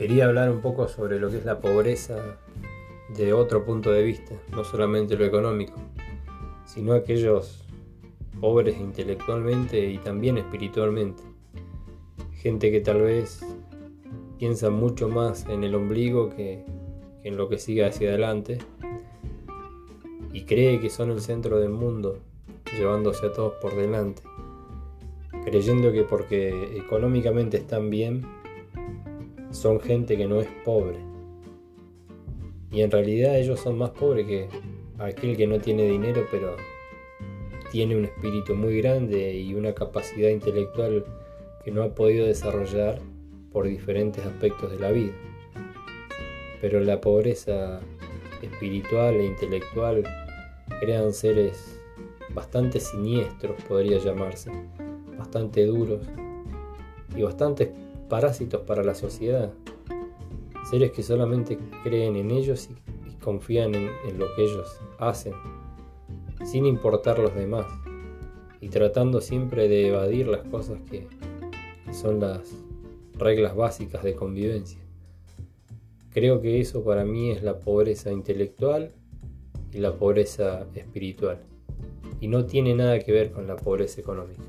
quería hablar un poco sobre lo que es la pobreza de otro punto de vista, no solamente lo económico, sino aquellos pobres intelectualmente y también espiritualmente. Gente que tal vez piensa mucho más en el ombligo que, en lo que sigue hacia adelante y cree que son el centro del mundo, llevándose a todos por delante, creyendo que porque económicamente están bien, son gente que no es pobre. Y en realidad ellos son más pobres que aquel que no tiene dinero, pero tiene un espíritu muy grande y una capacidad intelectual que no ha podido desarrollar por diferentes aspectos de la vida. Pero la pobreza espiritual e intelectual crean seres bastante siniestros, podría llamarse, bastante duros y bastante parásitos para la sociedad, seres que solamente creen en ellos y, confían en, lo que ellos hacen, sin importar los demás, y tratando siempre de evadir las cosas que son las reglas básicas de convivencia. Creo que eso para mí es la pobreza intelectual y la pobreza espiritual, y no tiene nada que ver con la pobreza económica.